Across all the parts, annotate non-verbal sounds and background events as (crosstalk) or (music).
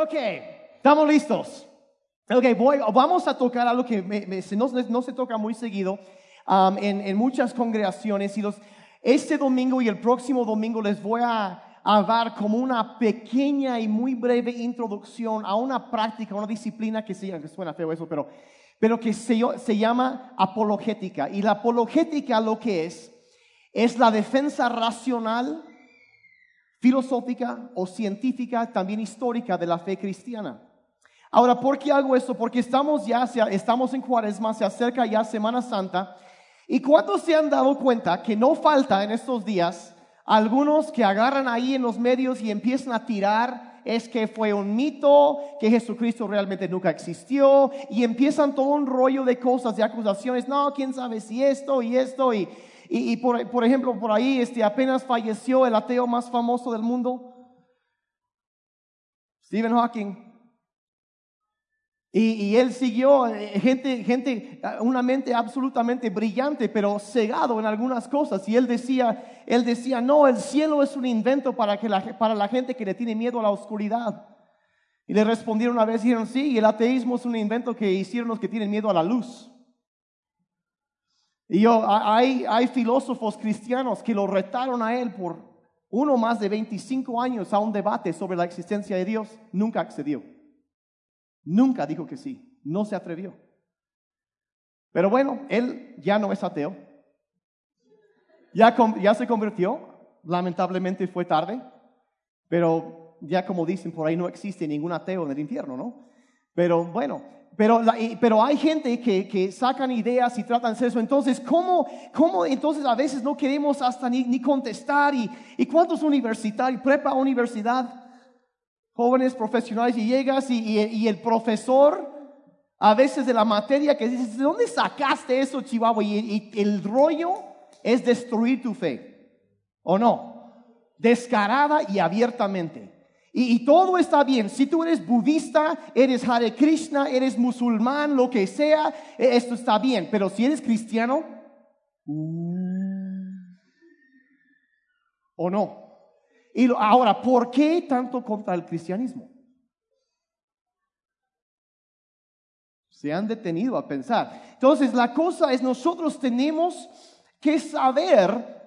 Ok, estamos listos. Ok, voy, vamos a tocar algo que no, se toca muy seguido um, en, en muchas congregaciones. Y los, este domingo y el próximo domingo les voy a, a dar como una pequeña y muy breve introducción a una práctica, una disciplina que, se, que suena feo eso, pero, pero que se, se llama apologética. Y la apologética lo que es, es la defensa racional filosófica o científica, también histórica de la fe cristiana. Ahora, ¿por qué hago esto? Porque estamos ya, estamos en cuaresma, se acerca ya Semana Santa. ¿Y cuántos se han dado cuenta que no falta en estos días algunos que agarran ahí en los medios y empiezan a tirar? Es que fue un mito, que Jesucristo realmente nunca existió, y empiezan todo un rollo de cosas, de acusaciones. No, quién sabe si esto y esto, y, y, por, por ejemplo, por ahí este, apenas falleció el ateo más famoso del mundo, Stephen Hawking. Y, y él siguió, eh, gente, gente, ah, una mente absolutamente brillante, pero cegado en algunas cosas. Y él decía, él decía, no, el cielo es un invento para, que la, para la gente que le tiene miedo a la oscuridad. Y le respondieron una vez, dijeron, sí, y el ateísmo es un invento que hicieron los que tienen miedo a la luz. Y yo, hay, hay filósofos cristianos que lo retaron a él por uno más de 25 años a un debate sobre la existencia de Dios. Nunca accedió. Nunca dijo que sí, no se atrevió. Pero bueno, él ya no es ateo. Ya, ya se convirtió, lamentablemente fue tarde, pero ya como dicen por ahí no existe ningún ateo en el infierno, ¿no? Pero bueno, pero, pero hay gente que, que sacan ideas y tratan de hacer eso. Entonces, ¿cómo, cómo entonces a veces no queremos hasta ni, ni contestar? ¿Y, ¿Y cuántos universitarios, prepa, universidad? jóvenes profesionales y llegas y, y- y el profesor a veces de la materia que dices, ¿de dónde sacaste eso, Chihuahua? Y, y el rollo es destruir tu fe, ¿o no? Descarada y abiertamente. Y, todo está bien. Si tú eres budista, eres Hare Krishna, eres musulmán, lo que sea, eh, esto está bien. Pero si eres cristiano, uh, ¿o no? Y ahora, ¿por qué tanto contra el cristianismo? Se han detenido a pensar. Entonces, la cosa es, nosotros tenemos que saber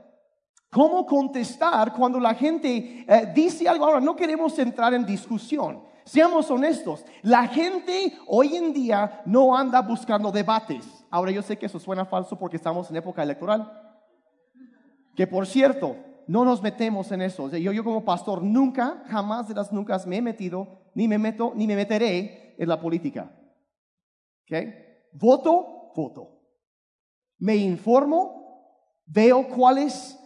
cómo contestar cuando la gente eh, dice algo. Ahora, no queremos entrar en discusión. Seamos honestos, la gente hoy en día no anda buscando debates. Ahora, yo sé que eso suena falso porque estamos en época electoral. Que por cierto, no nos metemos en eso. Yo, yo como pastor nunca, jamás de las nunca me he metido, ni me meto, ni me meteré en la política. ¿Ok? Voto, voto. Me informo, veo cuáles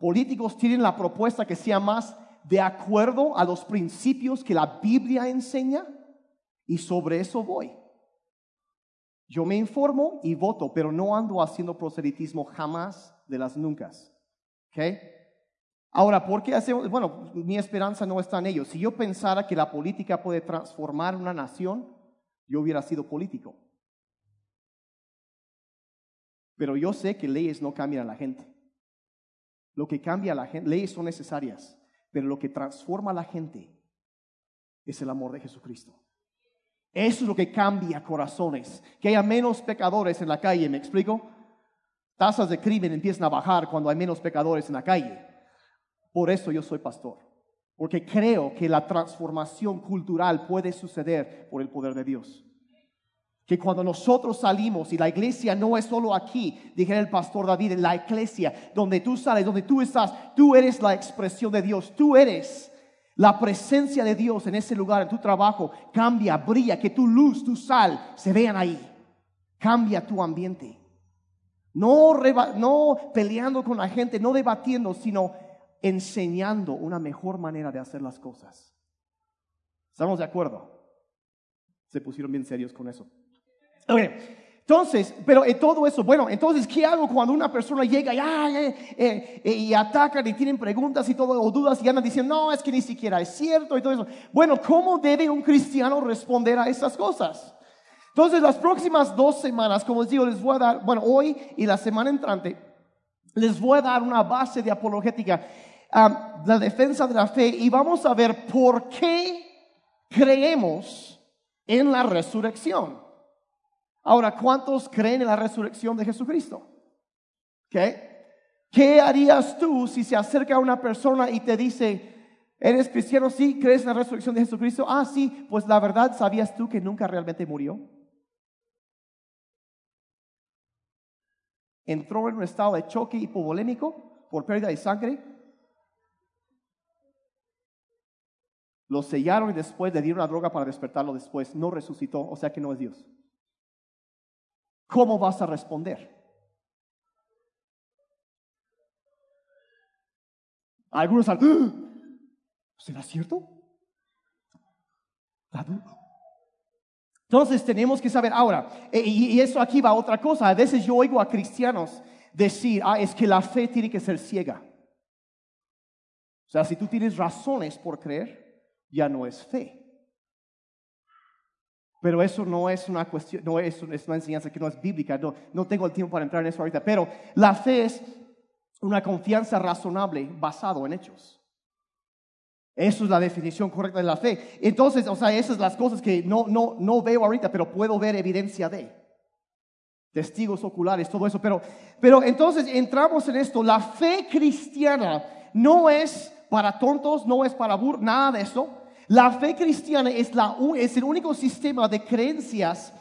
políticos tienen la propuesta que sea más de acuerdo a los principios que la Biblia enseña y sobre eso voy. Yo me informo y voto, pero no ando haciendo proselitismo jamás de las nunca. ¿Ok? Ahora, ¿por qué hacemos? Bueno, mi esperanza no está en ello. Si yo pensara que la política puede transformar una nación, yo hubiera sido político. Pero yo sé que leyes no cambian a la gente. Lo que cambia a la gente, leyes son necesarias, pero lo que transforma a la gente es el amor de Jesucristo. Eso es lo que cambia corazones. Que haya menos pecadores en la calle, ¿me explico? Tasas de crimen empiezan a bajar cuando hay menos pecadores en la calle. Por eso yo soy pastor. Porque creo que la transformación cultural puede suceder por el poder de Dios. Que cuando nosotros salimos y la iglesia no es solo aquí, dijera el pastor David, en la iglesia, donde tú sales, donde tú estás, tú eres la expresión de Dios, tú eres la presencia de Dios en ese lugar, en tu trabajo, cambia, brilla, que tu luz, tu sal se vean ahí. Cambia tu ambiente. No, reba- no peleando con la gente, no debatiendo, sino enseñando una mejor manera de hacer las cosas. ¿Estamos de acuerdo? Se pusieron bien serios con eso. Entonces, pero en todo eso, bueno, entonces, ¿qué hago cuando una persona llega y, ay, eh, y atacan y tienen preguntas y todo, o dudas y andan diciendo, no, es que ni siquiera es cierto y todo eso? Bueno, ¿cómo debe un cristiano responder a esas cosas? Entonces, las próximas dos semanas, como les digo, les voy a dar, bueno, hoy y la semana entrante, les voy a dar una base de apologética, um, la defensa de la fe, y vamos a ver por qué creemos en la resurrección. Ahora, ¿cuántos creen en la resurrección de Jesucristo? ¿Qué harías tú si se acerca una persona y te dice, ¿eres cristiano? Sí, ¿crees en la resurrección de Jesucristo? Ah, sí, pues la verdad, ¿sabías tú que nunca realmente murió? Entró en un estado de choque hipovolémico por pérdida de sangre. Lo sellaron y después le dieron la droga para despertarlo después. No resucitó, o sea que no es Dios. ¿Cómo vas a responder? Algunos al, ¡Ah! ¿será cierto? Entonces tenemos que saber ahora, e, y eso aquí va a otra cosa. A veces yo oigo a cristianos decir, ah, es que la fe tiene que ser ciega. O sea, si tú tienes razones por creer, ya no es fe. Pero eso no es una cuestión, no es, una enseñanza que no es bíblica, no, no tengo el tiempo para entrar en eso ahorita, pero la fe es una confianza razonable basado en hechos. Eso es la definición correcta de la fe. Entonces, o sea, esas son las cosas que no, no, no veo ahorita, pero puedo ver evidencia de. Testigos oculares, todo eso. Pero, pero entonces entramos en esto. La fe cristiana no es para tontos, no es para burros, nada de eso. La fe cristiana es, la, es el único sistema de creencias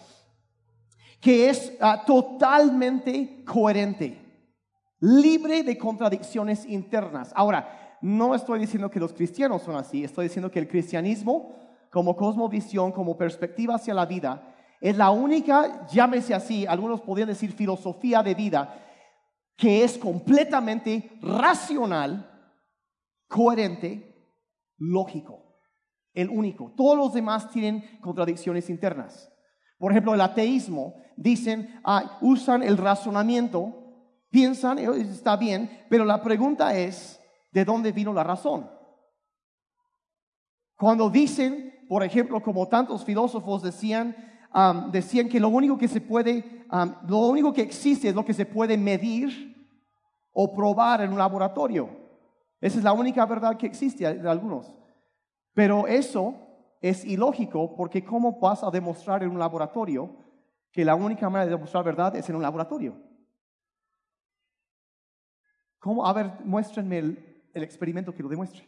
que es ah, totalmente coherente, libre de contradicciones internas. Ahora, no estoy diciendo que los cristianos son así, estoy diciendo que el cristianismo, como cosmovisión, como perspectiva hacia la vida, es la única, llámese así, algunos podrían decir filosofía de vida, que es completamente racional, coherente, lógico el único. Todos los demás tienen contradicciones internas. Por ejemplo, el ateísmo, dicen, usan el razonamiento, piensan, eh, está bien, pero la pregunta es, ¿de dónde vino la razón? Cuando dicen, por ejemplo, como tantos filósofos decían, decían que lo único que se puede, lo único que existe es lo que se puede medir o probar en un laboratorio. Esa es la única verdad que existe de algunos. Pero eso es ilógico porque ¿cómo vas a demostrar en un laboratorio que la única manera de demostrar verdad es en un laboratorio? ¿Cómo? A ver, muéstrenme el, experimento que lo demuestre.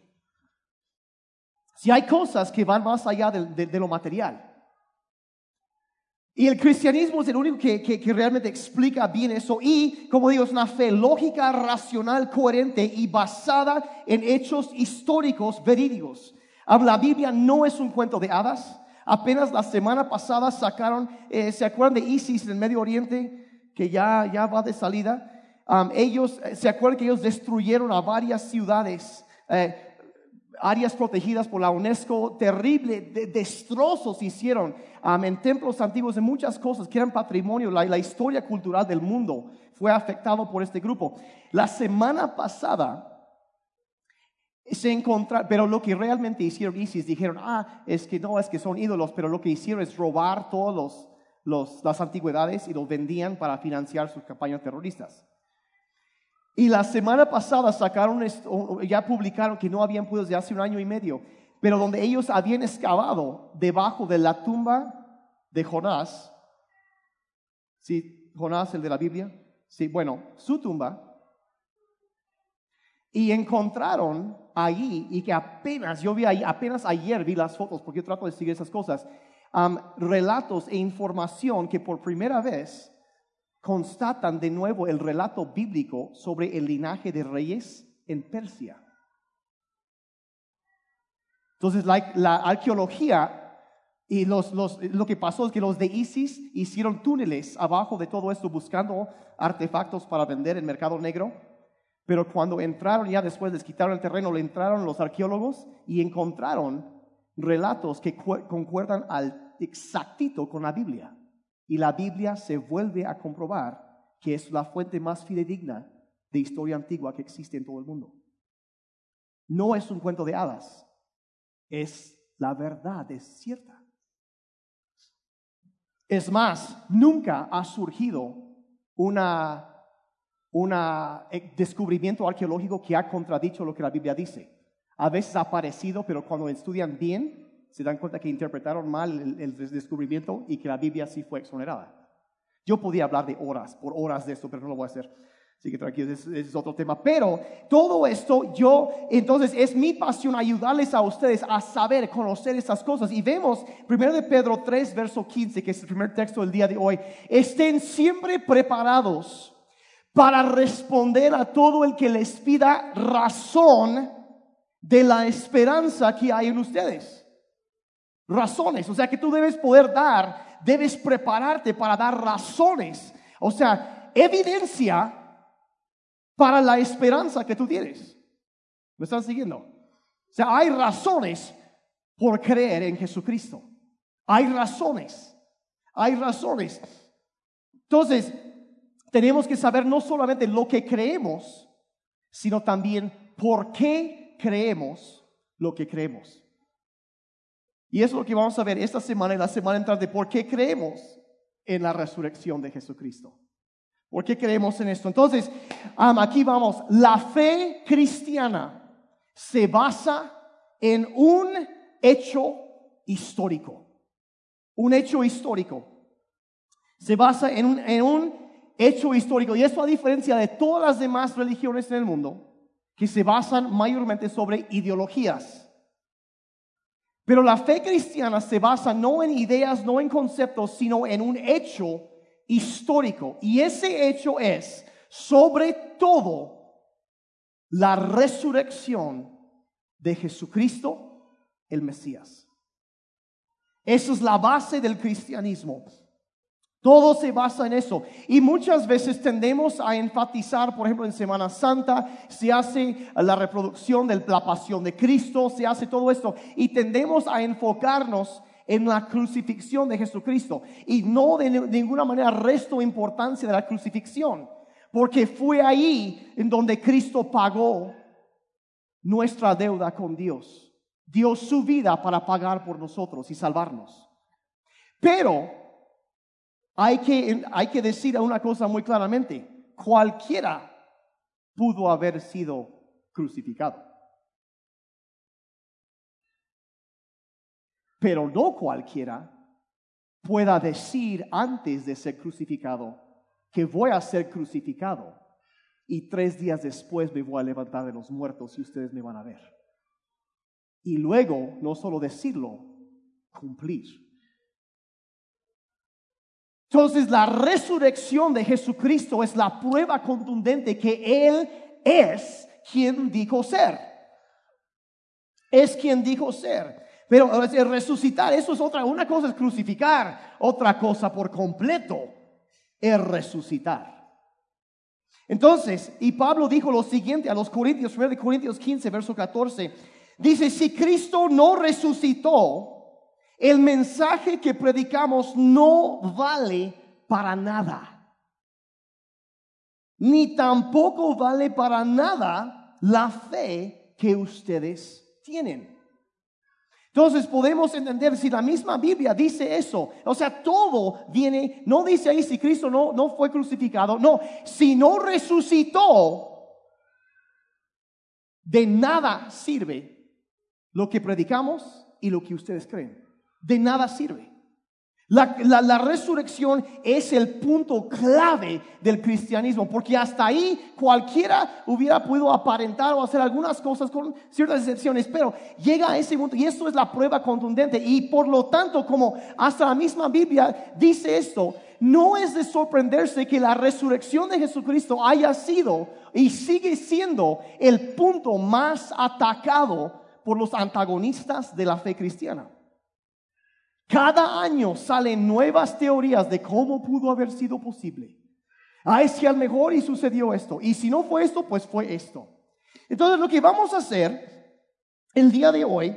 Si hay cosas que van más allá de, lo material. Y el cristianismo es el único que, que, realmente explica bien eso. Y, como digo, es una fe lógica, racional, coherente y basada en hechos históricos verídicos. La Biblia no es un cuento de hadas. Apenas la semana pasada sacaron, eh, ¿se acuerdan de ISIS en el Medio Oriente? Que ya, ya va de salida. ellos, eh, ¿se acuerdan que ellos destruyeron a varias ciudades? Eh, áreas protegidas por la UNESCO, terrible, de, destrozos hicieron en templos antiguos, en muchas cosas que eran patrimonio, la, la, historia cultural del mundo fue afectado por este grupo. La semana pasada se encontraron, pero lo que realmente hicieron ISIS, dijeron, ah, es que no, es que son ídolos, pero lo que hicieron es robar todas los, las antigüedades y los vendían para financiar sus campañas terroristas. Y la semana pasada sacaron, ya publicaron que no habían podido desde hace un año y medio, pero donde ellos habían excavado debajo de la tumba de Jonás, ¿sí? Jonás, el de la Biblia, sí, bueno, su tumba, y encontraron ahí, y que apenas, yo vi ahí, apenas ayer vi las fotos, porque yo trato de seguir esas cosas, relatos e información que por primera vez constatan de nuevo el relato bíblico sobre el linaje de reyes en Persia. Entonces, la, arqueología y los, lo que pasó es que los de ISIS hicieron túneles abajo de todo esto buscando artefactos para vender en mercado negro pero cuando entraron, ya después les quitaron el terreno, le entraron los arqueólogos y encontraron relatos que concuerdan al exactito con la Biblia. Y la Biblia se vuelve a comprobar que es la fuente más fidedigna de historia antigua que existe en todo el mundo. No es un cuento de hadas, es la verdad, es cierta. Es más, nunca ha surgido una un eh, descubrimiento arqueológico que ha contradicho lo que la Biblia dice. A veces ha aparecido, pero cuando estudian bien, se dan cuenta que interpretaron mal el, descubrimiento y que la Biblia sí fue exonerada. Yo podía hablar de horas, por horas de esto, pero no lo voy a hacer. Así que tranquilos, ese es otro tema. Pero todo esto, yo, entonces es mi pasión ayudarles a ustedes a saber, conocer estas cosas. Y vemos, primero de Pedro 3, verso 15, que es el primer texto del día de hoy. Estén siempre preparados para responder a todo el que les pida razón de la esperanza que hay en ustedes. Razones, o sea que tú debes poder dar, debes prepararte para dar razones. O sea, evidencia para la esperanza que tú tienes. ¿Me están siguiendo? O sea, hay razones por creer en Jesucristo. Hay razones. Hay razones. Entonces, tenemos que saber no solamente lo que creemos, sino también por qué creemos lo que creemos. Y eso es lo que vamos a ver esta semana y la semana entrante, por qué creemos en la resurrección de Jesucristo. ¿Por qué creemos en esto? Entonces, aquí vamos. La fe cristiana se basa en un hecho histórico. Un hecho histórico. Se basa en un, en un hecho histórico. Y esto a diferencia de todas las demás religiones en el mundo, que se basan mayormente sobre ideologías. Pero la fe cristiana se basa no en ideas, no en conceptos, sino en un hecho histórico. Y ese hecho es, sobre todo, la resurrección de Jesucristo, el Mesías. Esa es la base del cristianismo. Todo se basa en eso. Y muchas veces tendemos a enfatizar, por ejemplo, en Semana Santa, se hace la reproducción de la pasión de Cristo, se hace todo esto. Y tendemos a enfocarnos en la crucifixión de Jesucristo. Y no de ninguna manera resto importancia de la crucifixión, porque fue ahí en donde Cristo pagó nuestra deuda con Dios. Dio su vida para pagar por nosotros y salvarnos. Pero hay que, hay que decir una cosa muy claramente. Cualquiera pudo haber sido crucificado. pero no cualquiera pueda decir antes de ser crucificado que voy a ser crucificado y tres días después me voy a levantar de los muertos y ustedes me van a ver. Y luego, no solo decirlo, cumplir. Entonces la resurrección de Jesucristo es la prueba contundente que Él es quien dijo ser. Es quien dijo ser. Pero resucitar, eso es otra, una cosa es crucificar, otra cosa por completo es resucitar. Entonces, y Pablo dijo lo siguiente a los Corintios, 1 Corintios 15, verso 14, dice, si Cristo no resucitó, el mensaje que predicamos no vale para nada. Ni tampoco vale para nada la fe que ustedes tienen. Entonces podemos entender si la misma Biblia dice eso. O sea, todo viene, no dice ahí si Cristo no, no fue crucificado. No, si no resucitó, de nada sirve lo que predicamos y lo que ustedes creen. De nada sirve. La, resurrección es el punto clave del cristianismo, porque hasta ahí cualquiera hubiera podido aparentar o hacer algunas cosas con ciertas excepciones, pero llega a ese punto y esto es la prueba contundente. Y por lo tanto, como hasta la misma Biblia dice esto, no es de sorprenderse que la resurrección de Jesucristo haya sido y sigue siendo el punto más atacado por los antagonistas de la fe cristiana. Cada año salen nuevas teorías de cómo pudo haber sido posible. Ah, es que al mejor y sucedió esto. Y si no fue esto, pues fue esto. Entonces lo que vamos a hacer el día de hoy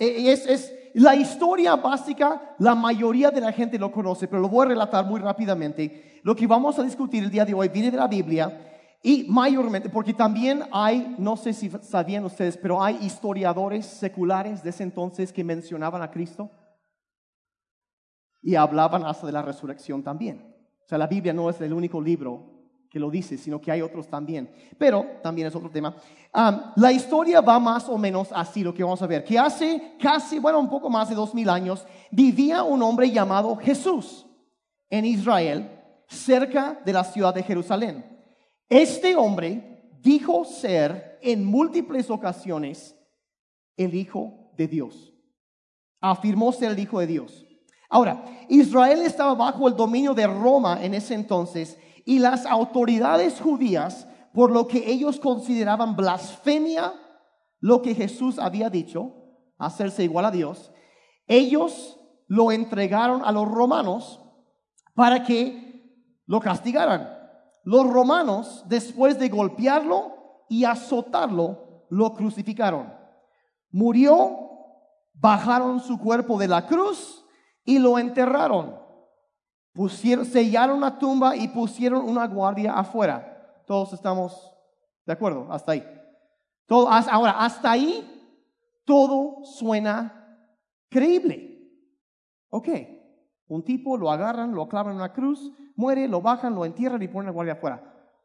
e, es, es la historia básica, la mayoría de la gente lo conoce, pero lo voy a relatar muy rápidamente. Lo que vamos a discutir el día de hoy viene de la Biblia y mayormente, porque también hay, no sé si sabían ustedes, pero hay historiadores seculares de ese entonces que mencionaban a Cristo y hablaban hasta de la resurrección también. O sea, la Biblia no es el único libro que lo dice, sino que hay otros también. Pero también es otro tema. la historia va más o menos así, lo que vamos a ver, que hace casi, bueno, un poco más de dos mil años, vivía un hombre llamado Jesús en Israel, cerca de la ciudad de Jerusalén. Este hombre dijo ser en múltiples ocasiones el Hijo de Dios. Afirmó ser el Hijo de Dios. Ahora, Israel estaba bajo el dominio de Roma en ese entonces y las autoridades judías, por lo que ellos consideraban blasfemia lo que Jesús había dicho, hacerse igual a Dios, ellos lo entregaron a los romanos para que lo castigaran. Los romanos, después de golpearlo y azotarlo, lo crucificaron. Murió, bajaron su cuerpo de la cruz y lo enterraron. Pusieron, sellaron la tumba y pusieron una guardia afuera. Todos estamos de acuerdo, hasta ahí. Todo, ahora, hasta ahí todo suena creíble. Ok, un tipo lo agarran, lo clavan en una cruz, muere, lo bajan, lo entierran y ponen la guardia afuera.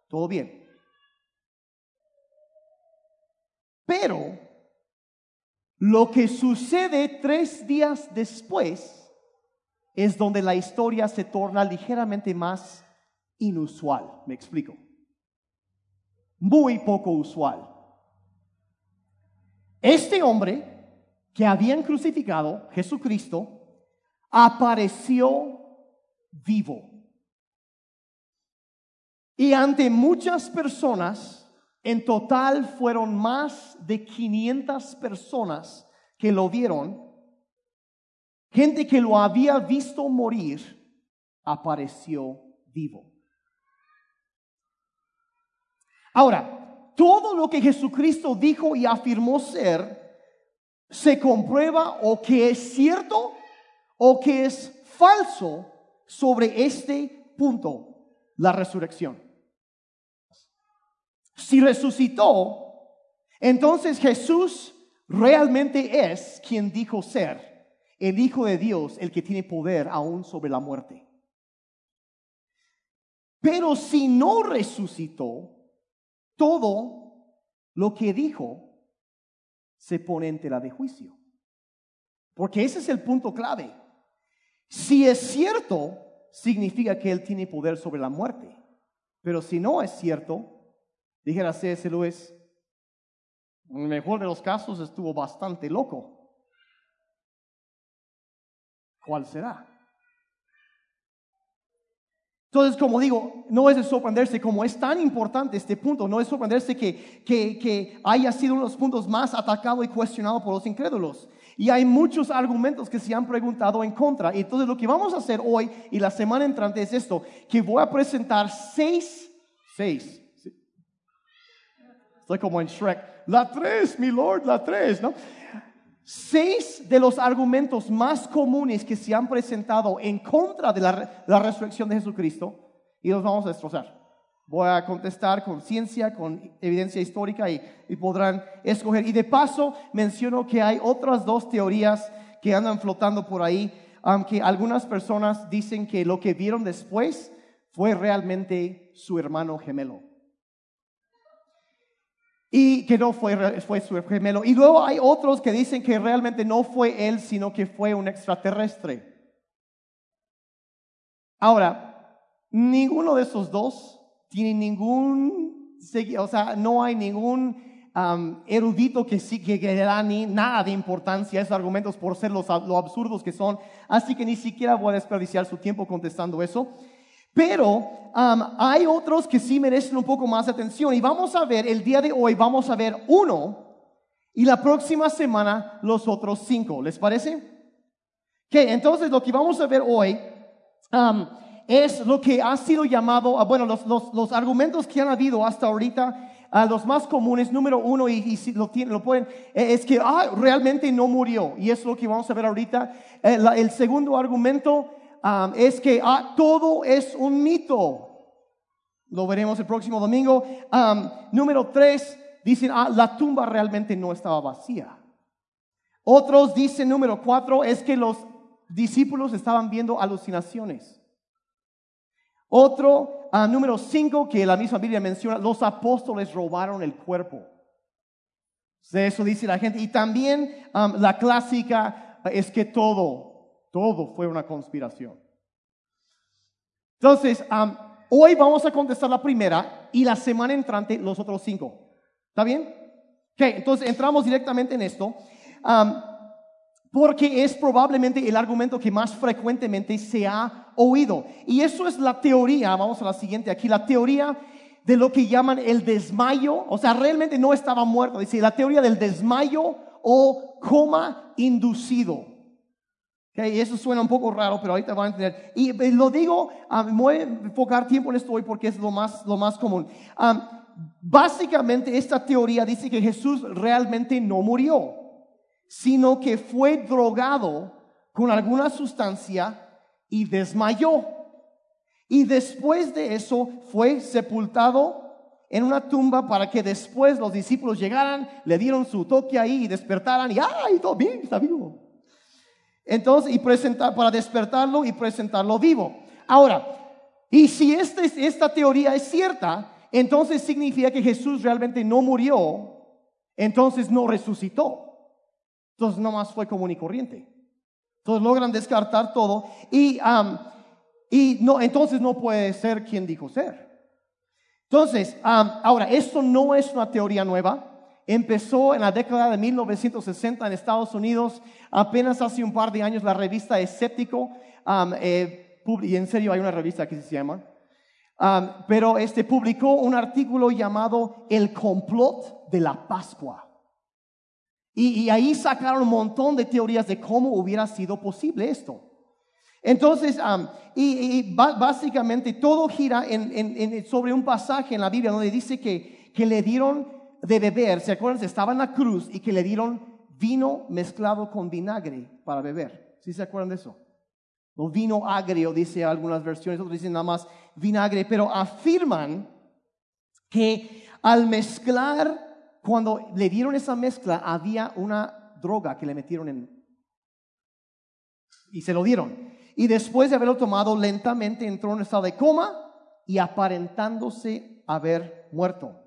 Todo bien. Pero lo que sucede tres días después es donde la historia se torna ligeramente más inusual. Me explico. Muy poco usual. Este hombre que habían crucificado, Jesucristo, apareció vivo. Y ante muchas personas, en total fueron más de 500 personas que lo vieron, gente que lo había visto morir, apareció vivo. Ahora, todo lo que Jesucristo dijo y afirmó ser, se comprueba o que es cierto o que es falso sobre este punto, la resurrección. Si resucitó, entonces Jesús realmente es quien dijo ser el Hijo de Dios, el que tiene poder aún sobre la muerte. Pero si no resucitó, todo lo que dijo se pone en tela de juicio. Porque ese es el punto clave. Si es cierto, significa que Él tiene poder sobre la muerte. Pero si no es cierto, dijera C.S. Lewis, en el mejor de los casos estuvo bastante loco. ¿Cuál será? Entonces, como digo, no es de sorprenderse, como es tan importante este punto, no es sorprenderse que, que, que haya sido uno de los puntos más atacado y cuestionado por los incrédulos. Y hay muchos argumentos que se han preguntado en contra. Entonces lo que vamos a hacer hoy y la semana entrante es esto, que voy a presentar seis, seis, estoy como en Shrek, la tres, mi Lord, la tres, ¿no? Seis de los argumentos más comunes que se han presentado en contra de la, resurrección de Jesucristo y los vamos a destrozar. Voy a contestar con ciencia, con evidencia histórica y, podrán escoger. Y de paso menciono que hay otras dos teorías que andan flotando por ahí, aunque algunas personas dicen que lo que vieron después fue realmente su hermano gemelo y que no fue, fue su gemelo. Y luego hay otros que dicen que realmente no fue él, sino que fue un extraterrestre. Ahora, ninguno de esos dos tiene ningún, o sea, no hay ningún erudito que, sí, que, que da ni nada de importancia a esos argumentos por ser los, lo absurdos que son. Así que ni siquiera voy a desperdiciar su tiempo contestando eso. Pero um, hay otros que sí merecen un poco más atención. Y vamos a ver, el día de hoy vamos a ver uno y la próxima semana los otros cinco. ¿Les parece? Que entonces lo que vamos a ver hoy um, es lo que ha sido llamado, ah, bueno, los, los, argumentos que han habido hasta ahorita, a los más comunes, número uno, y, si lo, tienen, lo pueden, eh, es que ah, realmente no murió. Y es lo que vamos a ver ahorita. Eh, el segundo argumento es que ah, todo es un mito. Lo veremos el próximo domingo. número tres, dicen, ah, la tumba realmente no estaba vacía. Otros dicen, número cuatro, es que los discípulos estaban viendo alucinaciones. Otro, ah, número cinco, que la misma Biblia menciona, los apóstoles robaron el cuerpo. Eso dice la gente. Y también la clásica es que todo, todo fue una conspiración. Entonces, hoy vamos a contestar la primera y la semana entrante los otros cinco. ¿Está bien? Ok, entonces entramos directamente en esto. porque es probablemente el argumento que más frecuentemente se ha oído. Y eso es la teoría, vamos a la siguiente aquí, la teoría de lo que llaman el desmayo, o sea, realmente no estaba muerto, dice la teoría del desmayo o coma inducido. Okay, eso suena un poco raro, pero ahorita van a entender. Y eh, lo digo, um, voy a enfocar tiempo en esto hoy porque es lo más, lo más común. Um, básicamente esta teoría dice que Jesús realmente no murió, sino que fue drogado con alguna sustancia y desmayó. Y después de eso fue sepultado en una tumba para que después los discípulos llegaran, le dieron su toque ahí y despertaran y ¡ay, todo bien, está vivo! Entonces, y presentar, para despertarlo y presentarlo vivo. Ahora, y si este, esta teoría es cierta, entonces significa que Jesús realmente no murió, entonces no resucitó. Entonces nomás fue común y corriente. Entonces logran descartar todo y y no, entonces no puede ser quien dijo ser. Entonces, ahora, esto no es una teoría nueva. Empezó en la década de 1960 en Estados Unidos. Apenas hace un par de años la revista Escéptico, eh, y en serio hay una revista que se llama, pero este publicó un artículo llamado El complot de la Pascua. Y, y ahí sacaron un montón de teorías de cómo hubiera sido posible esto. Entonces, y, básicamente todo gira sobre un pasaje en la Biblia donde dice que, que le dieron de beber, ¿se acuerdan? Estaba en la cruz y que le dieron vino mezclado con vinagre para beber. ¿Sí se acuerdan de eso? O vino agrio, dice algunas versiones, otros dicen nada más vinagre, pero afirman que al mezclar, cuando le dieron esa mezcla, había una droga que le metieron en... Y se lo dieron y después de haberlo tomado lentamente entró en un estado de coma y aparentándose haber muerto.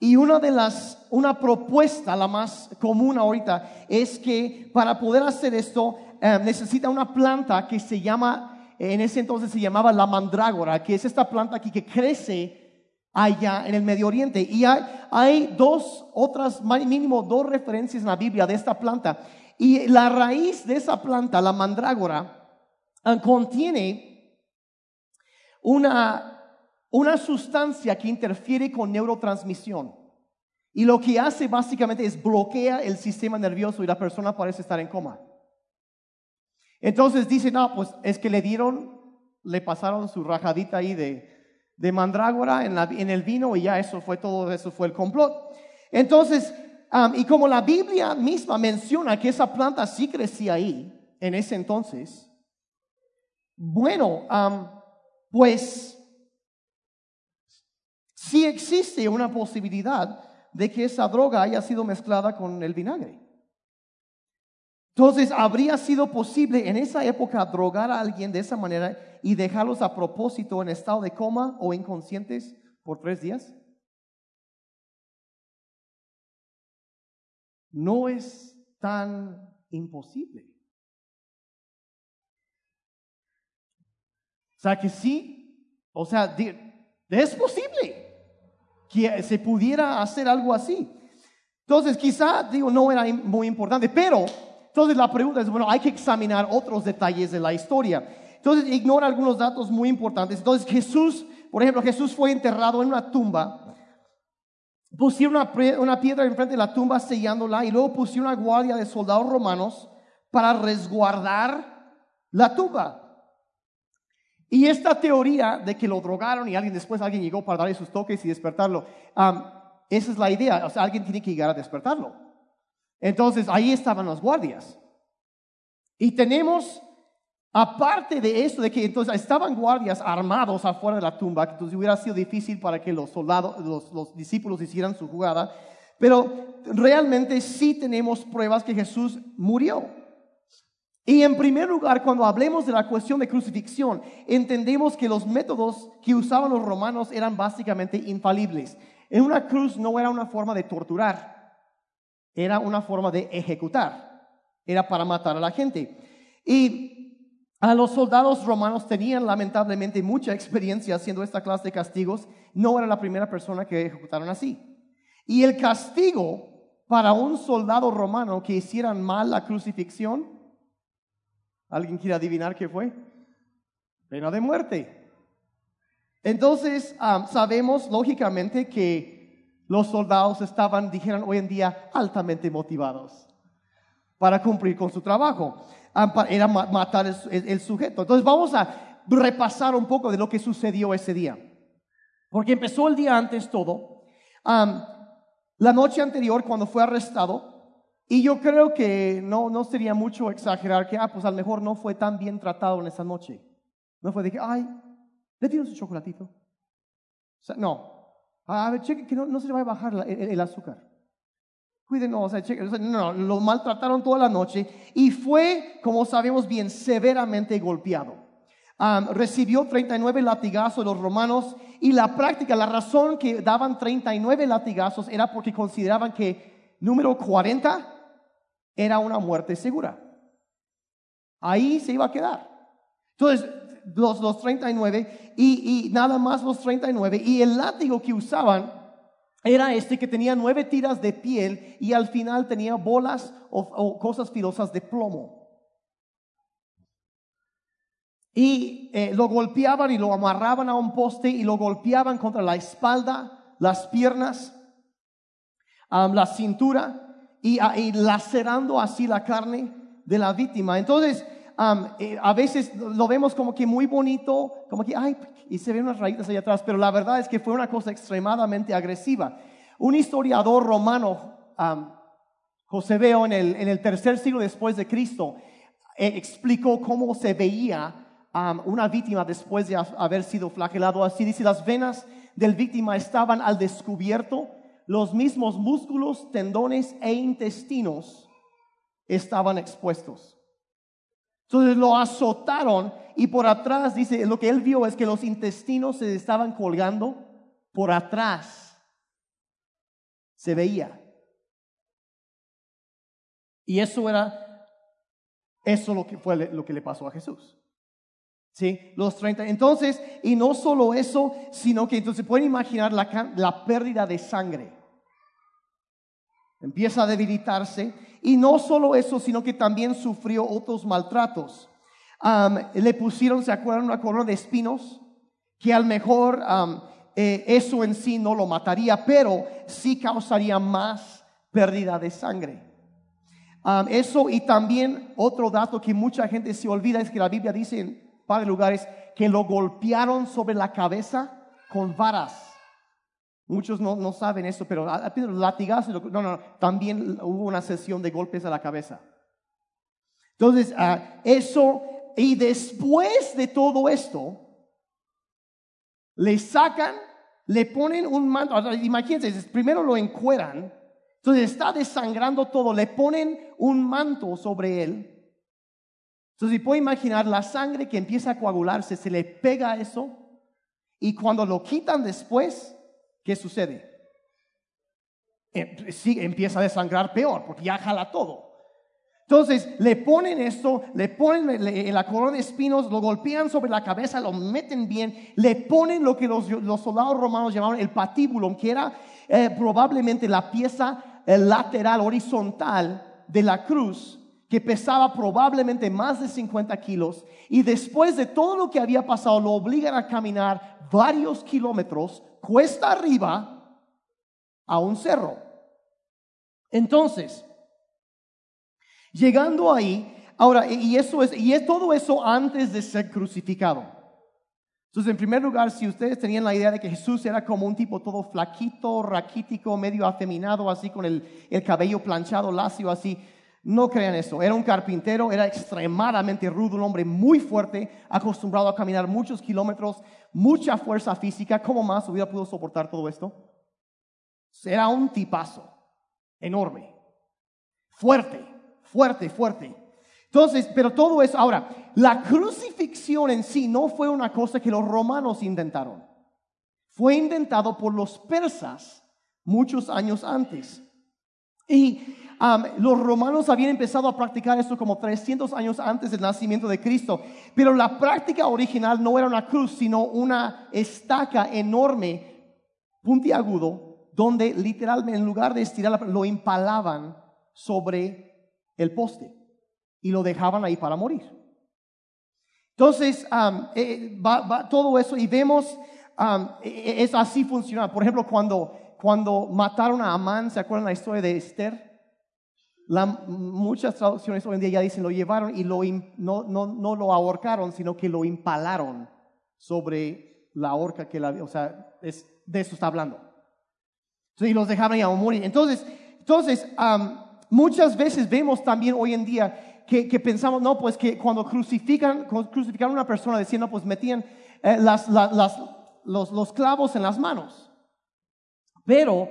Y una de las, una propuesta, la más común ahorita, es que para poder hacer esto eh, necesita una planta que se llama, en ese entonces se llamaba la mandrágora, que es esta planta aquí que crece allá en el Medio Oriente. Y hay, hay dos, otras, mínimo dos referencias en la Biblia de esta planta. Y la raíz de esa planta, la mandrágora, Ah, contiene una, una sustancia que interfiere con neurotransmisión. Y lo que hace básicamente es bloquea el sistema nervioso y la persona parece estar en coma. Entonces dice, no, pues es que le dieron, le pasaron su rajadita ahí de, de mandrágora en, en, el vino y ya eso fue todo, eso fue el complot. Entonces, y como la Biblia misma menciona que esa planta sí crecía ahí en ese entonces, bueno, pues sí existe una posibilidad de que esa droga haya sido mezclada con el vinagre. Entonces, ¿habría sido posible en esa época drogar a alguien de esa manera y dejarlos a propósito en estado de coma o inconscientes por tres días? No es tan imposible. O sea que sí, o sea, es posible que se pudiera hacer algo así. Entonces, quizá, digo, no era muy importante, pero entonces la pregunta es, bueno, hay que examinar otros detalles de la historia. Entonces, ignora algunos datos muy importantes. Entonces, Jesús, por ejemplo, Jesús fue enterrado en una tumba. Pusieron una, una piedra enfrente de la tumba sellándola y luego pusieron una guardia de soldados romanos para resguardar la tumba. Y esta teoría de que lo drogaron y alguien después alguien llegó para darle sus toques y despertarlo, esa es la idea, o sea, alguien tiene que llegar a despertarlo. Entonces ahí estaban los guardias. Y tenemos, aparte de esto, de que entonces estaban guardias armados afuera de la tumba, que entonces hubiera sido difícil para que los soldados, los, los discípulos hicieran su jugada, pero realmente sí tenemos pruebas que Jesús murió. Y en primer lugar, cuando hablemos de la cuestión de crucifixión, entendemos que los métodos que usaban los romanos eran básicamente infalibles. En una cruz no era una forma de torturar, era una forma de ejecutar, era para matar a la gente. Y a los soldados romanos tenían lamentablemente mucha experiencia haciendo esta clase de castigos, no era la primera persona que ejecutaron así. Y el castigo para un soldado romano que hicieran mal la crucifixión, ¿alguien quiere adivinar qué fue? Pena de muerte. Entonces, sabemos lógicamente que los soldados estaban, dijeran hoy en día, altamente motivados para cumplir con su trabajo. era matar el, sujeto. Entonces, vamos a repasar un poco de lo que sucedió ese día. Porque empezó el día antes todo. la noche anterior, cuando fue arrestado, y yo creo que no, no sería mucho exagerar que, ah, pues a lo mejor no fue tan bien tratado en esa noche. No fue de que, ay, le tiro su chocolatito. O sea, no. A ver, cheque que no, se le va a bajar el, azúcar. Cuídenos, o sea, cheque, no, lo maltrataron toda la noche y fue, como sabemos bien, severamente golpeado. recibió 39 latigazos de los romanos y la práctica, la razón que daban 39 latigazos era porque consideraban que número 40 era una muerte segura. Ahí se iba a quedar. Entonces, los, los 39 y, y nada más los 39 y el látigo que usaban era este que tenía nueve tiras de piel y al final tenía bolas o, cosas filosas de plomo. Y eh, lo golpeaban y lo amarraban a un poste y lo golpeaban contra la espalda, las piernas, la cintura Ah, y, lacerando así la carne de la víctima. Entonces, eh, a veces lo vemos como que muy bonito, como que, ay, y se ven unas rayitas allá atrás, pero la verdad es que fue una cosa extremadamente agresiva. Un historiador romano, Josebeo, en el, en el tercer siglo después de Cristo, eh, explicó cómo se veía una víctima después de haber sido flagelado. Así dice, las venas del víctima estaban al descubierto los mismos músculos, tendones e intestinos estaban expuestos. Entonces lo azotaron y por atrás, dice, lo que él vio es que los intestinos se estaban colgando por atrás. Se veía. Y eso era, eso lo que fue lo que le pasó a Jesús. ¿Sí? Los 30. Entonces, y no solo eso, sino que entonces pueden imaginar la, la pérdida de sangre empieza a debilitarse y no solo eso, sino que también sufrió otros maltratos. le pusieron, ¿se acuerdan? Una corona de espinos, que a lo mejor eh, eso en sí no lo mataría, pero sí causaría más pérdida de sangre. eso y también otro dato que mucha gente se olvida es que la Biblia dice en varios lugares que lo golpearon sobre la cabeza con varas. Muchos no, no saben eso, pero latigazos, no, no, también hubo una sesión de golpes a la cabeza. Entonces, ah, eso, y después de todo esto, le sacan, le ponen un manto, imagínense, primero lo encueran, entonces está desangrando todo, le ponen un manto sobre él. Entonces, si puede imaginar la sangre que empieza a coagularse, se le pega eso, y cuando lo quitan después, ¿qué sucede? Sí, empieza a desangrar peor, porque ya jala todo. Entonces le ponen esto, le ponen la corona de espinos, lo golpean sobre la cabeza, lo meten bien, le ponen lo que los, soldados romanos llamaban el patíbulo, que era eh, probablemente la pieza eh, lateral, horizontal de la cruz, que pesaba probablemente más de 50 kilos, y después de todo lo que había pasado, lo obligan a caminar varios kilómetros cuesta arriba a un cerro. Entonces, llegando ahí, ahora, y eso es, y es todo eso antes de ser crucificado. Entonces, en primer lugar, si ustedes tenían la idea de que Jesús era como un tipo todo flaquito, raquítico, medio afeminado, así con el, el cabello planchado, lacio, así, no crean eso. Era un carpintero, era extremadamente rudo, un hombre muy fuerte, acostumbrado a caminar muchos kilómetros, mucha fuerza física. ¿Cómo más hubiera podido soportar todo esto? Era un tipazo enorme, fuerte, fuerte, fuerte. Entonces, pero todo eso, ahora, la crucifixión en sí no fue una cosa que los romanos inventaron. Fue inventado por los persas muchos años antes. Y los romanos habían empezado a practicar esto como 300 años antes del nacimiento de Cristo. Pero la práctica original no era una cruz, sino una estaca enorme, puntiagudo, donde literalmente en lugar de estirar lo impalaban sobre el poste y lo dejaban ahí para morir. Entonces, um, eh, va, todo eso y vemos, e, e, es así funciona. Por ejemplo, cuando cuando mataron a Amán, ¿se acuerdan la historia de Esther? muchas traducciones hoy en día ya dicen lo llevaron y lo, no, no, no, lo ahorcaron, sino que lo impalaron sobre la horca que la, o sea, es, de eso está hablando. y los dejaron ya morir. Entonces, entonces muchas veces vemos también hoy en día que, que, pensamos, no, pues que cuando crucifican, crucificaron a una persona, decían, no, pues metían eh, las, las, los, los clavos en las manos. Pero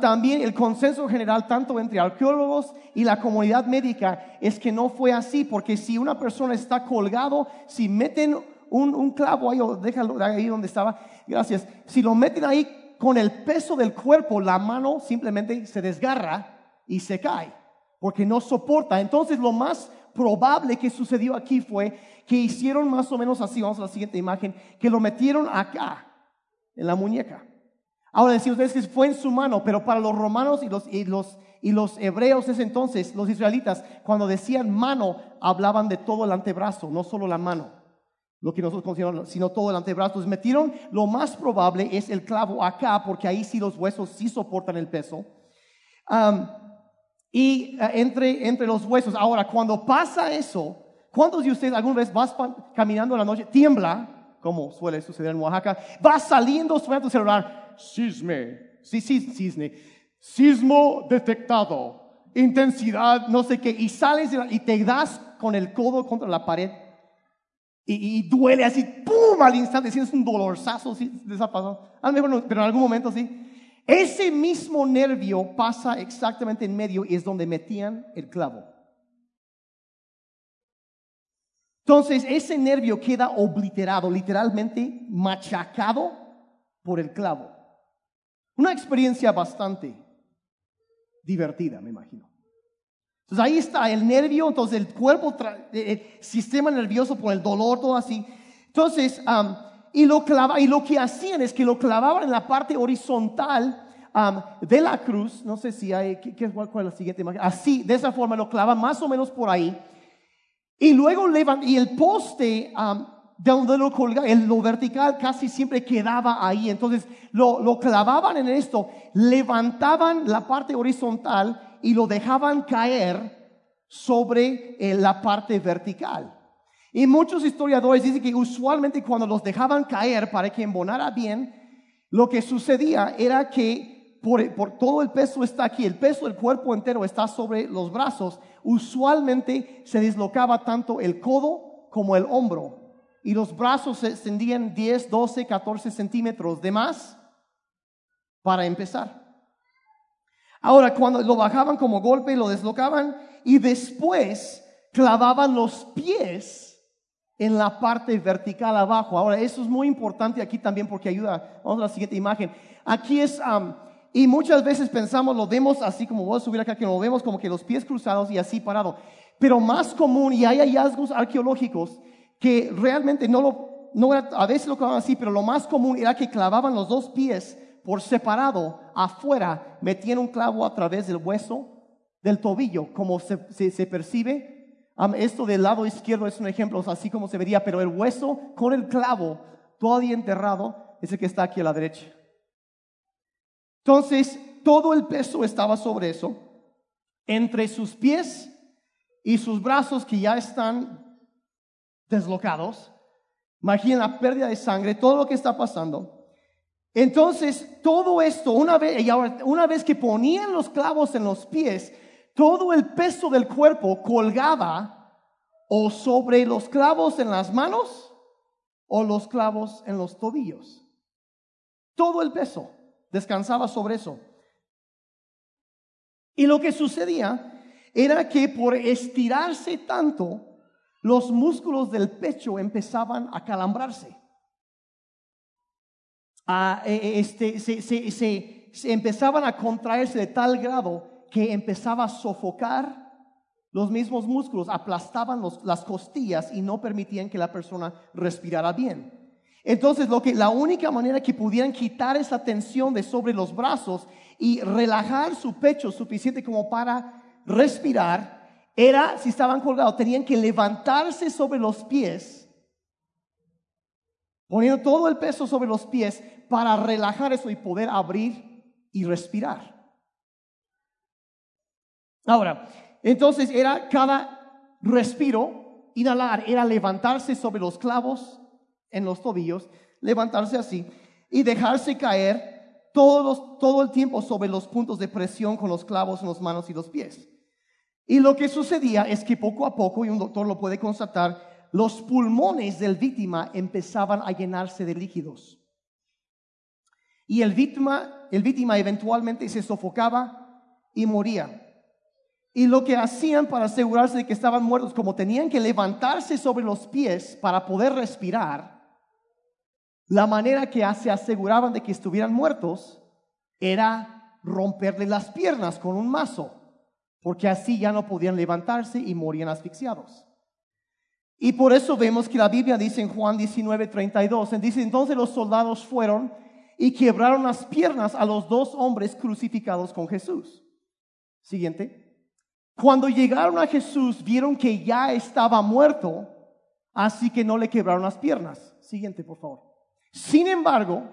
también el consenso general, tanto entre arqueólogos y la comunidad médica, es que no fue así, porque si una persona está colgado, si meten un, clavo ahí, o déjalo ahí donde estaba, gracias, si lo meten ahí con el peso del cuerpo, la mano simplemente se desgarra y se cae, porque no soporta. Entonces lo más probable que sucedió aquí fue que hicieron más o menos así, vamos a la siguiente imagen, que lo metieron acá, en la muñeca. Ahora decimos ustedes que fue en su mano, pero para los romanos y los, y los, y los hebreos ese entonces, los israelitas, cuando decían mano, hablaban de todo el antebrazo, no solo la mano, lo que nosotros consideramos, sino todo el antebrazo. Entonces metieron, lo más probable es el clavo acá, porque ahí sí los huesos sí soportan el peso. y eh, entre, entre los huesos, ahora cuando pasa eso, ¿cuántos de ustedes alguna vez vas caminando la noche, tiembla, como suele suceder en Oaxaca, va saliendo, suena tu celular, cisme, sí, sí, cisne, sismo detectado, intensidad, no sé qué, y sales y te das con el codo contra la pared y, duele así, ¡pum! al instante, sientes un dolorzazo, ¿sí? pasado? A lo mejor no, pero en algún momento sí. Ese mismo nervio pasa exactamente en medio y es donde metían el clavo. Entonces, ese nervio queda obliterado, literalmente machacado por el clavo. Una experiencia bastante divertida, me imagino. Entonces ahí está el nervio, entonces el cuerpo, el sistema nervioso por el dolor, todo así. Entonces, y, lo clava, y lo que hacían es que lo clavaban en la parte horizontal de la cruz. No sé si hay, ¿qué, cuál, es la siguiente imagen? Así, de esa forma lo clavaban más o menos por ahí. Y luego levantan, y el poste de donde lo colgaba, en lo vertical casi siempre quedaba ahí. Entonces lo, lo clavaban en esto, levantaban la parte horizontal y lo dejaban caer sobre eh, la parte vertical. Y muchos historiadores dicen que usualmente cuando los dejaban caer para que embonara bien, lo que sucedía era que por, por, todo el peso está aquí, el peso del cuerpo entero está sobre los brazos, usualmente se dislocaba tanto el codo como el hombro y los brazos se extendían 10, 12, 14 centímetros de más para empezar. Ahora, cuando lo bajaban como golpe, lo deslocaban y después clavaban los pies en la parte vertical abajo. Ahora, eso es muy importante aquí también porque ayuda. Vamos a la siguiente imagen. Aquí es, y muchas veces pensamos, lo vemos así como voy a subir acá, que lo vemos como que los pies cruzados y así parado. Pero más común, y hay hallazgos arqueológicos, que realmente no lo, no era, a veces lo clavaban así, pero lo más común era que clavaban los dos pies por separado afuera, metían un clavo a través del hueso del tobillo, como se, se, percibe. esto del lado izquierdo es un ejemplo, así como se vería, pero el hueso con el clavo todavía enterrado es el que está aquí a la derecha. Entonces, todo el peso estaba sobre eso, entre sus pies y sus brazos que ya están deslocados. Imaginen la pérdida de sangre, todo lo que está pasando. Entonces, todo esto, una vez, una vez que ponían los clavos en los pies, todo el peso del cuerpo colgaba o sobre los clavos en las manos o los clavos en los tobillos. Todo el peso descansaba sobre eso. Y lo que sucedía era que por estirarse tanto, los músculos del pecho empezaban a calambrarse. A, e, este, se, se, se, se empezaban a contraerse de tal grado que empezaba a sofocar los mismos músculos, aplastaban los, las costillas y no permitían que la persona respirara bien. Entonces, lo que, la única manera que pudieran quitar esa tensión de sobre los brazos y relajar su pecho suficiente como para respirar era, si estaban colgados, tenían que levantarse sobre los pies, poniendo todo el peso sobre los pies para relajar eso y poder abrir y respirar. Ahora, entonces era cada respiro, inhalar, era levantarse sobre los clavos en los tobillos, levantarse así y dejarse caer todo el tiempo sobre los puntos de presión con los clavos en las manos y los pies. Y lo que sucedía es que poco a poco, y un doctor lo puede constatar, los pulmones del víctima empezaban a llenarse de líquidos. Y el víctima, el víctima eventualmente se sofocaba y moría. Y lo que hacían para asegurarse de que estaban muertos, como tenían que levantarse sobre los pies para poder respirar, la manera que se aseguraban de que estuvieran muertos era romperle las piernas con un mazo, porque así ya no podían levantarse y morían asfixiados. Y por eso vemos que la Biblia dice en Juan 19, 32, dice entonces los soldados fueron y quebraron las piernas a los dos hombres crucificados con Jesús. Siguiente. Cuando llegaron a Jesús vieron que ya estaba muerto, así que no le quebraron las piernas. Siguiente, por favor. Sin embargo,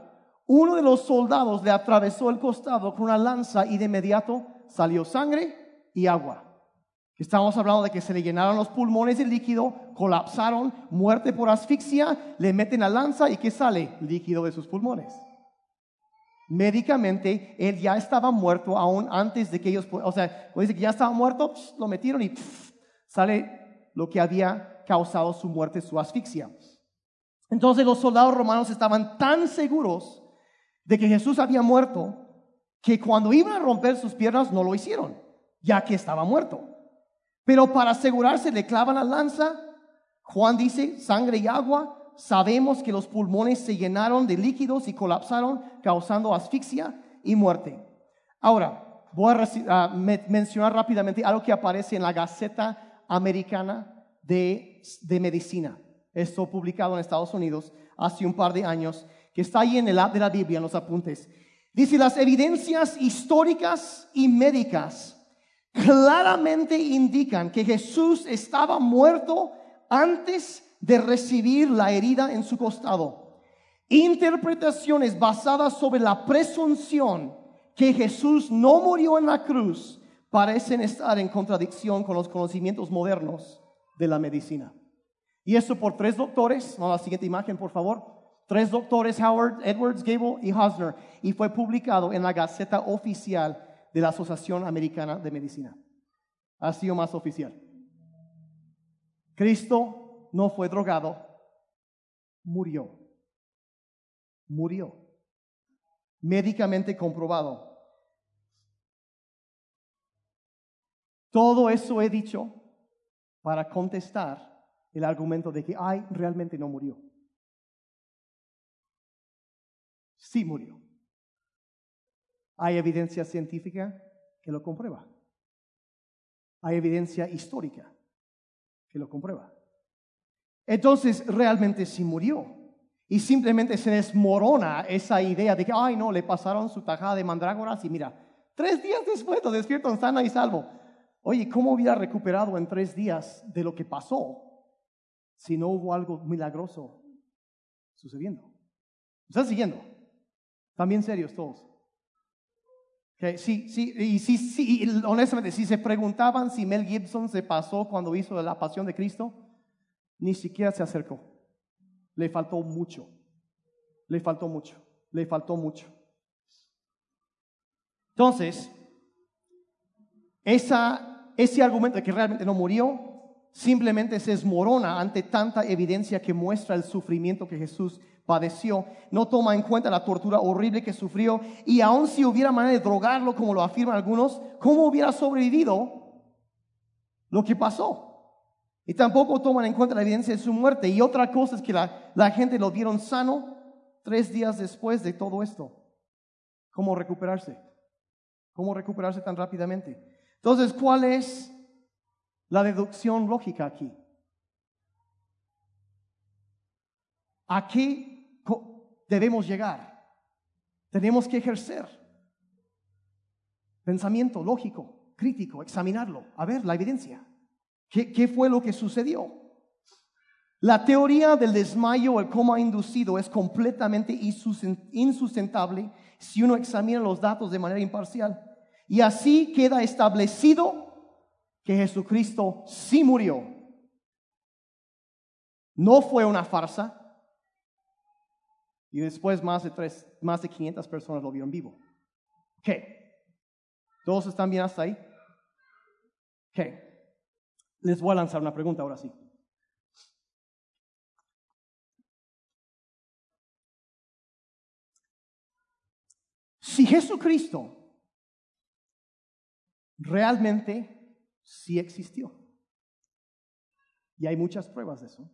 uno de los soldados le atravesó el costado con una lanza y de inmediato salió sangre y agua. Estamos hablando de que se le llenaron los pulmones de líquido, colapsaron, muerte por asfixia, le meten la lanza y ¿qué sale? Líquido de sus pulmones médicamente él ya estaba muerto aún antes de que ellos, o sea, que ya estaba muerto, lo metieron y sale lo que había causado su muerte, su asfixia. Entonces los soldados romanos estaban tan seguros de que Jesús había muerto que cuando iban a romper sus piernas no lo hicieron, ya que estaba muerto. Pero para asegurarse le clavan la lanza, Juan dice, sangre y agua, sabemos que los pulmones se llenaron de líquidos y colapsaron, causando asfixia y muerte. Ahora, voy a, mencionar rápidamente algo que aparece en la Gaceta Americana de, Medicina. Esto publicado en Estados Unidos hace un par de años, que está ahí en el app de la Biblia, en los apuntes. Dice, las evidencias históricas y médicas claramente indican que Jesús estaba muerto antes de recibir la herida en su costado. Interpretaciones basadas sobre la presunción que Jesús no murió en la cruz parecen estar en contradicción con los conocimientos modernos de la medicina. Y eso por tres doctores, no la siguiente imagen por favor, tres doctores, Howard, Edwards, Gable y Hosner, y fue publicado en la Gaceta Oficial de la Asociación Americana de Medicina. Ha sido más oficial. Cristo no fue drogado, murió. Murió. Médicamente comprobado. Todo eso he dicho para contestar el argumento de que, ay, realmente no murió. Sí murió. Hay evidencia científica que lo comprueba. Hay evidencia histórica que lo comprueba. Entonces realmente sí murió. Y simplemente se desmorona esa idea de que, ay no, le pasaron su tajada de mandrágoras y mira, tres días después lo despiertan sana y salvo. Oye, ¿cómo hubiera recuperado en tres días de lo que pasó si no hubo algo milagroso sucediendo? ¿Están siguiendo? También serios todos. Okay, sí, sí, y sí, sí, honestamente, si se preguntaban si Mel Gibson se pasó cuando hizo la pasión de Cristo, ni siquiera se acercó. Le faltó mucho. Le faltó mucho. Le faltó mucho. Entonces, esa, ese argumento de que realmente no murió simplemente se esmorona ante tanta evidencia que muestra el sufrimiento que Jesús padeció. No toma en cuenta la tortura horrible que sufrió y aun si hubiera manera de drogarlo, como lo afirman algunos, ¿cómo hubiera sobrevivido lo que pasó. Y tampoco toman en cuenta la evidencia de su muerte. Y otra cosa es que la, la gente lo vieron sano tres días después de todo esto. ¿Cómo recuperarse? ¿Cómo recuperarse tan rápidamente? Entonces, ¿cuál es la deducción lógica aquí? ¿A qué debemos llegar? Tenemos que ejercer pensamiento lógico, crítico, examinarlo, a ver la evidencia. ¿Qué, qué fue lo que sucedió? La teoría del desmayo o el coma inducido es completamente insustentable si uno examina los datos de manera imparcial. Y así queda establecido que Jesucristo sí murió. No fue una farsa. Y después más de, tres, más de 500 personas lo vieron vivo. ¿Qué? ¿Todos están bien hasta ahí? ¿Qué? Les voy a lanzar una pregunta ahora sí. Si Jesucristo realmente sí existió, y hay muchas pruebas de eso,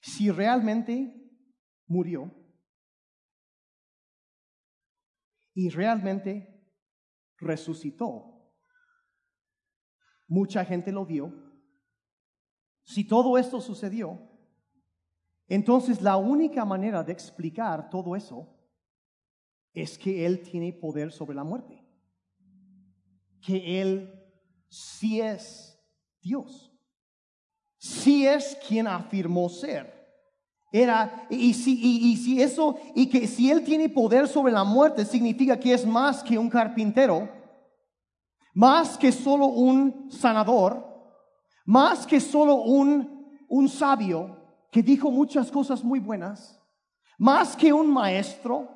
si realmente murió y realmente resucitó, mucha gente lo vio, si todo esto sucedió, entonces la única manera de explicar todo eso es que Él tiene poder sobre la muerte. Que Él sí es Dios. Sí es quien afirmó ser. Era, y si, y, si eso, y que si Él tiene poder sobre la muerte, significa que es más que un carpintero, más que solo un sanador, más que solo un, un sabio que dijo muchas cosas muy buenas, más que un maestro,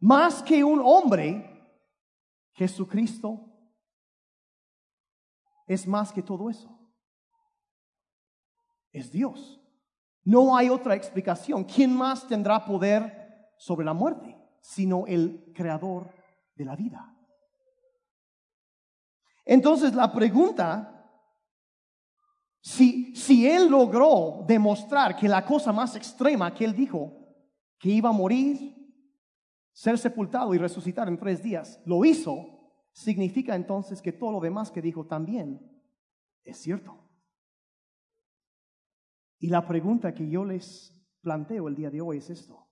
más que un hombre, Jesucristo es más que todo eso. Es Dios. No hay otra explicación. ¿Quién más tendrá poder sobre la muerte sino el creador de la vida? Entonces la pregunta, si, si él logró demostrar que la cosa más extrema que él dijo, que iba a morir ser sepultado y resucitar en tres días, lo hizo, significa entonces que todo lo demás que dijo también es cierto. Y la pregunta que yo les planteo el día de hoy es esto.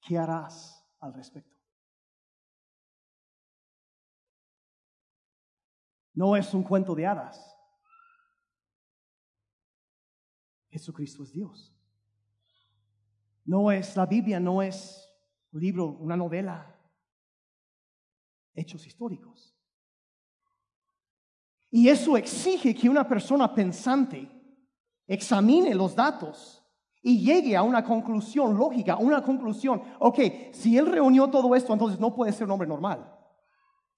¿Qué harás al respecto? No es un cuento de hadas. Jesucristo es Dios. No es la Biblia, no es libro, una novela, hechos históricos. Y eso exige que una persona pensante examine los datos y llegue a una conclusión lógica, una conclusión, ok, si él reunió todo esto, entonces no puede ser un hombre normal.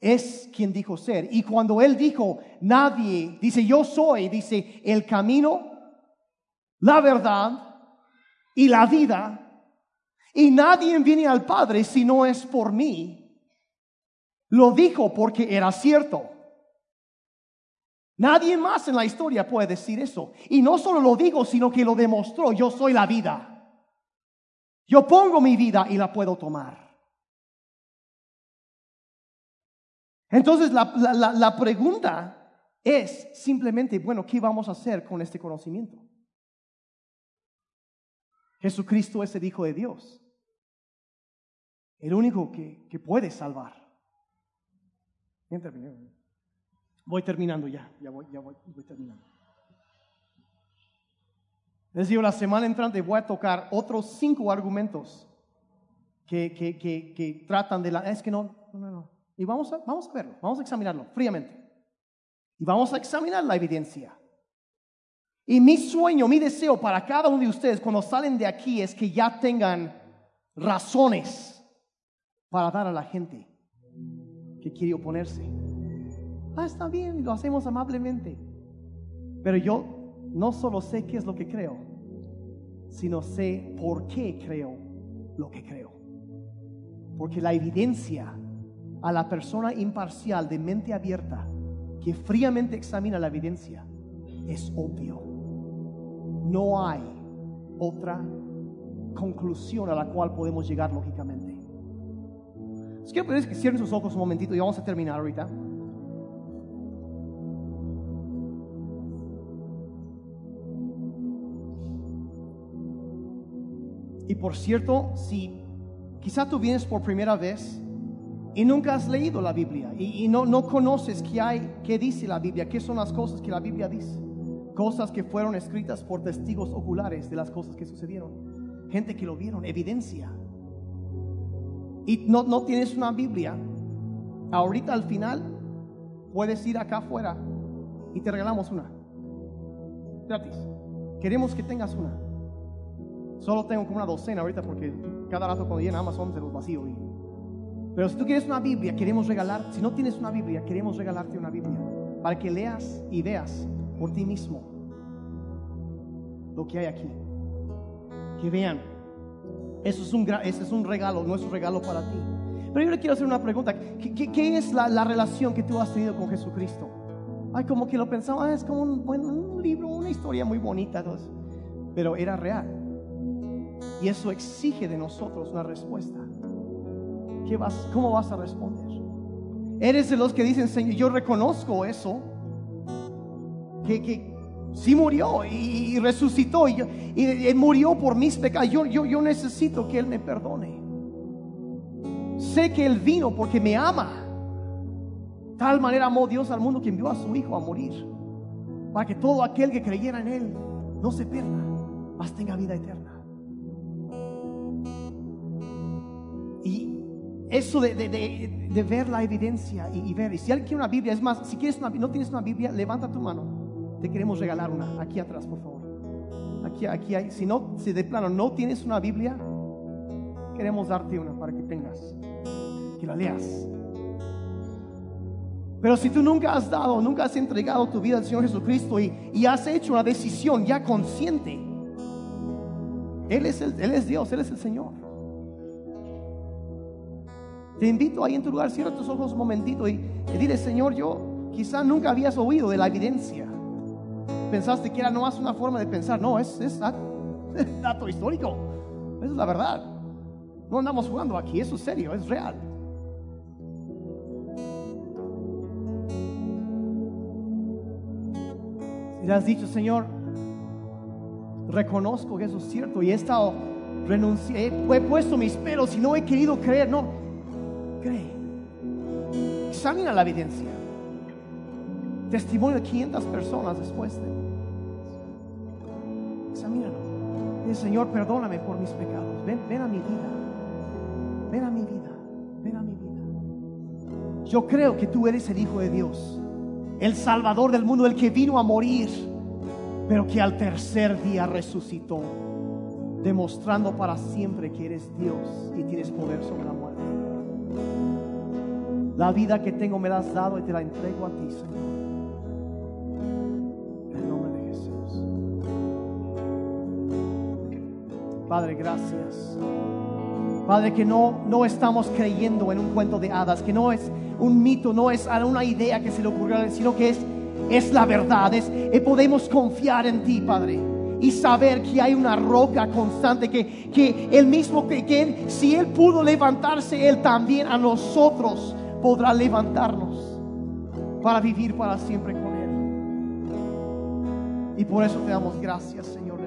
Es quien dijo ser. Y cuando él dijo, nadie, dice, yo soy, dice, el camino, la verdad y la vida, y nadie viene al Padre si no es por mí. Lo dijo porque era cierto. Nadie más en la historia puede decir eso. Y no solo lo digo, sino que lo demostró. Yo soy la vida. Yo pongo mi vida y la puedo tomar. Entonces la, la pregunta es simplemente, bueno, ¿qué vamos a hacer con este conocimiento? Jesucristo es el Hijo de Dios el único que, que puede salvar. Voy terminando ya, ya voy, ya voy, voy terminando. Les digo, la semana entrante voy a tocar otros cinco argumentos que, que, que, que tratan de la... Es que no, no, no. Y vamos a, vamos a verlo, vamos a examinarlo fríamente. Y vamos a examinar la evidencia. Y mi sueño, mi deseo para cada uno de ustedes cuando salen de aquí es que ya tengan razones para dar a la gente que quiere oponerse. Ah, está bien, lo hacemos amablemente. Pero yo no solo sé qué es lo que creo, sino sé por qué creo lo que creo. Porque la evidencia a la persona imparcial de mente abierta que fríamente examina la evidencia, es obvio. No hay otra conclusión a la cual podemos llegar lógicamente. Si quiero pedirles que cierren sus ojos un momentito y vamos a terminar ahorita. Y por cierto, si quizá tú vienes por primera vez y nunca has leído la Biblia y, no, no conoces qué hay, qué dice la Biblia, qué son las cosas que la Biblia dice, cosas que fueron escritas por testigos oculares de las cosas que sucedieron, gente que lo vieron, evidencia. Y no, no tienes una Biblia, ahorita al final puedes ir acá afuera y te regalamos una. Gratis. Queremos que tengas una. Solo tengo como una docena ahorita porque cada rato cuando llena Amazon se los vacío. Pero si tú quieres una Biblia, queremos regalar. Si no tienes una Biblia, queremos regalarte una Biblia para que leas y veas por ti mismo lo que hay aquí. Que vean. Eso es un, ese es un regalo, nuestro regalo para ti. Pero yo le quiero hacer una pregunta. ¿Qué, es la, relación que tú has tenido con Jesucristo? Ay, como que lo pensaba, ah, es como un, un libro, una historia muy bonita. Pero era real. Y eso exige de nosotros una respuesta. ¿Qué vas, ¿Cómo vas a responder? Eres de los que dicen, Señor, yo reconozco eso, que, que sí murió y, resucitó y, murió por mis pecados. Yo, yo, yo necesito que Él me perdone. Sé que Él vino porque me ama. Tal manera amó Dios al mundo que envió a su Hijo a morir. Para que todo aquel que creyera en Él no se pierda, mas tenga vida eterna. eso de, ver la evidencia y, ver. Y si alguien quiere una Biblia, es más, si quieres una, no tienes una Biblia, levanta tu mano. Te queremos regalar una. Aquí atrás, por favor. Aquí, aquí hay. Si no, si de plano no tienes una Biblia, queremos darte una para que tengas, que la leas. Pero si tú nunca has dado, nunca has entregado tu vida al Señor Jesucristo y, y has hecho una decisión ya consciente, Él es, Él es Dios, Él es el Señor. Te invito ahí en tu lugar, cierra tus ojos un momentito y, dile, Señor, yo quizá nunca habías oído de la evidencia. Pensaste que era nomás una forma de pensar. No, (laughs) es, dato histórico. Esa es la verdad. No andamos jugando aquí, eso es serio, es real. Si le has dicho, Señor, reconozco que eso es cierto y he estado renunciando, he puesto mis pelos y no he querido creer, no, Examina la evidencia. Testimonio de 500 personas después de. Examínalo. Señor, perdóname por mis pecados. Ven, ven a mi vida. Ven a mi vida. Ven a mi vida. Yo creo que tú eres el Hijo de Dios. El Salvador del mundo, el que vino a morir, pero que al tercer día resucitó, demostrando para siempre que eres Dios y tienes poder sobre la muerte. La vida que tengo me la has dado y te la entrego a ti, Señor. Padre, gracias. Padre, que no, no estamos creyendo en un cuento de hadas, que no es un mito, no es una idea que se le ocurrió, sino que es, es la verdad. Es, y podemos confiar en ti, Padre y saber que hay una roca constante, que, que el mismo que, que si Él pudo levantarse, Él también a nosotros podrá levantarnos para vivir para siempre con Él. Y por eso te damos gracias, Señor.